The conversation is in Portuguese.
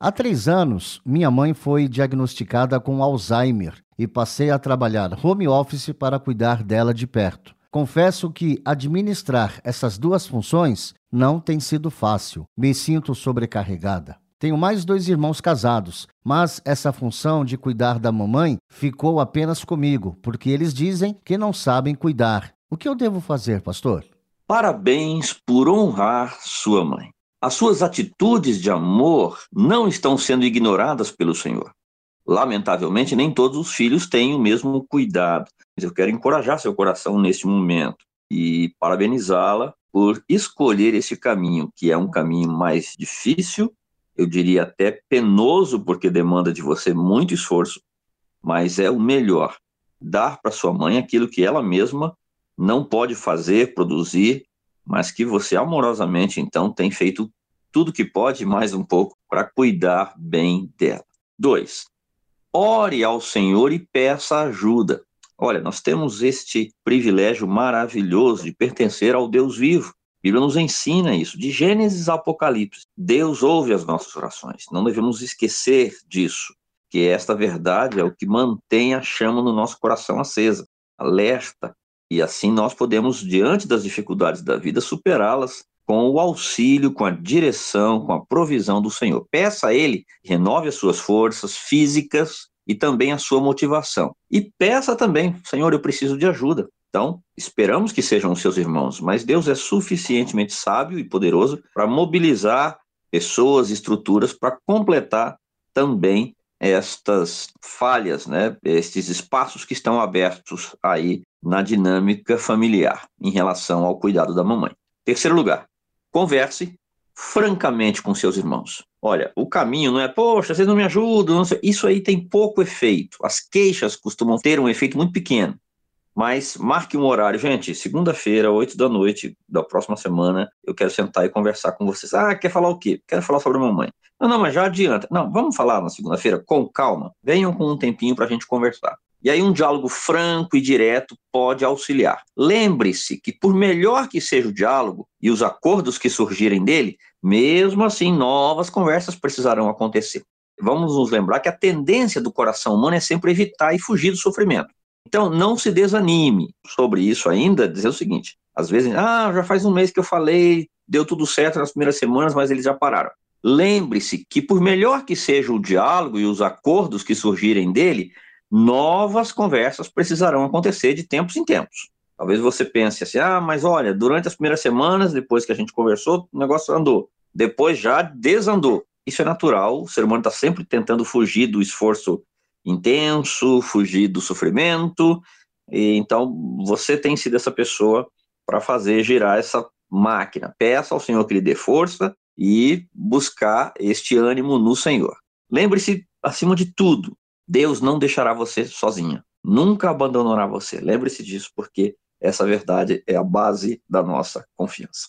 Há três anos, minha mãe foi diagnosticada com Alzheimer e passei a trabalhar home office para cuidar dela de perto. Confesso que administrar essas duas funções não tem sido fácil. Me sinto sobrecarregada. Tenho mais dois irmãos casados, mas essa função de cuidar da mamãe ficou apenas comigo, porque eles dizem que não sabem cuidar. O que eu devo fazer, pastor? Parabéns por honrar sua mãe. As suas atitudes de amor não estão sendo ignoradas pelo Senhor. Lamentavelmente, nem todos os filhos têm o mesmo cuidado. Mas eu quero encorajar seu coração neste momento e parabenizá-la por escolher esse caminho, que é um caminho mais difícil, eu diria até penoso, porque demanda de você muito esforço, mas é o melhor. Dar para sua mãe aquilo que ela mesma não pode fazer, produzir, mas que você amorosamente então tem feito tudo que pode, mais um pouco, para cuidar bem dela. Dois, ore ao Senhor e peça ajuda. Olha, nós temos este privilégio maravilhoso de pertencer ao Deus vivo. A Bíblia nos ensina isso, de Gênesis a Apocalipse. Deus ouve as nossas orações. Não devemos esquecer disso, que esta verdade é o que mantém a chama no nosso coração acesa, alerta e assim nós podemos, diante das dificuldades da vida, superá-las com o auxílio, com a direção, com a provisão do Senhor. Peça a Ele, renove as suas forças físicas e também a sua motivação. E peça também, Senhor, eu preciso de ajuda. Então, esperamos que sejam os seus irmãos, mas Deus é suficientemente sábio e poderoso para mobilizar pessoas, estruturas para completar também estas falhas, né, estes espaços que estão abertos aí na dinâmica familiar em relação ao cuidado da mamãe. Terceiro lugar, converse francamente com seus irmãos. Olha, o caminho não é, poxa, vocês não me ajudam, não isso aí tem pouco efeito. As queixas costumam ter um efeito muito pequeno. Mas marque um horário, gente, segunda-feira, oito da noite da próxima semana, eu quero sentar e conversar com vocês. Ah, quer falar o quê? Quero falar sobre a mamãe. Não, não, mas já adianta. Não, vamos falar na segunda-feira com calma. Venham com um tempinho para a gente conversar. E aí um diálogo franco e direto pode auxiliar. Lembre-se que por melhor que seja o diálogo e os acordos que surgirem dele, mesmo assim novas conversas precisarão acontecer. Vamos nos lembrar que a tendência do coração humano é sempre evitar e fugir do sofrimento. Então não se desanime sobre isso ainda, dizer o seguinte: às vezes, ah, já faz um mês que eu falei, deu tudo certo nas primeiras semanas, mas eles já pararam. Lembre-se que por melhor que seja o diálogo e os acordos que surgirem dele, novas conversas precisarão acontecer de tempos em tempos. Talvez você pense assim: ah, mas olha, durante as primeiras semanas, depois que a gente conversou, o negócio andou. Depois já desandou. Isso é natural, o ser humano está sempre tentando fugir do esforço intenso, fugir do sofrimento. E, então, você tem sido essa pessoa para fazer girar essa máquina. Peça ao Senhor que lhe dê força e buscar este ânimo no Senhor. Lembre-se, acima de tudo, Deus não deixará você sozinha, nunca abandonará você. Lembre-se disso, porque essa verdade é a base da nossa confiança.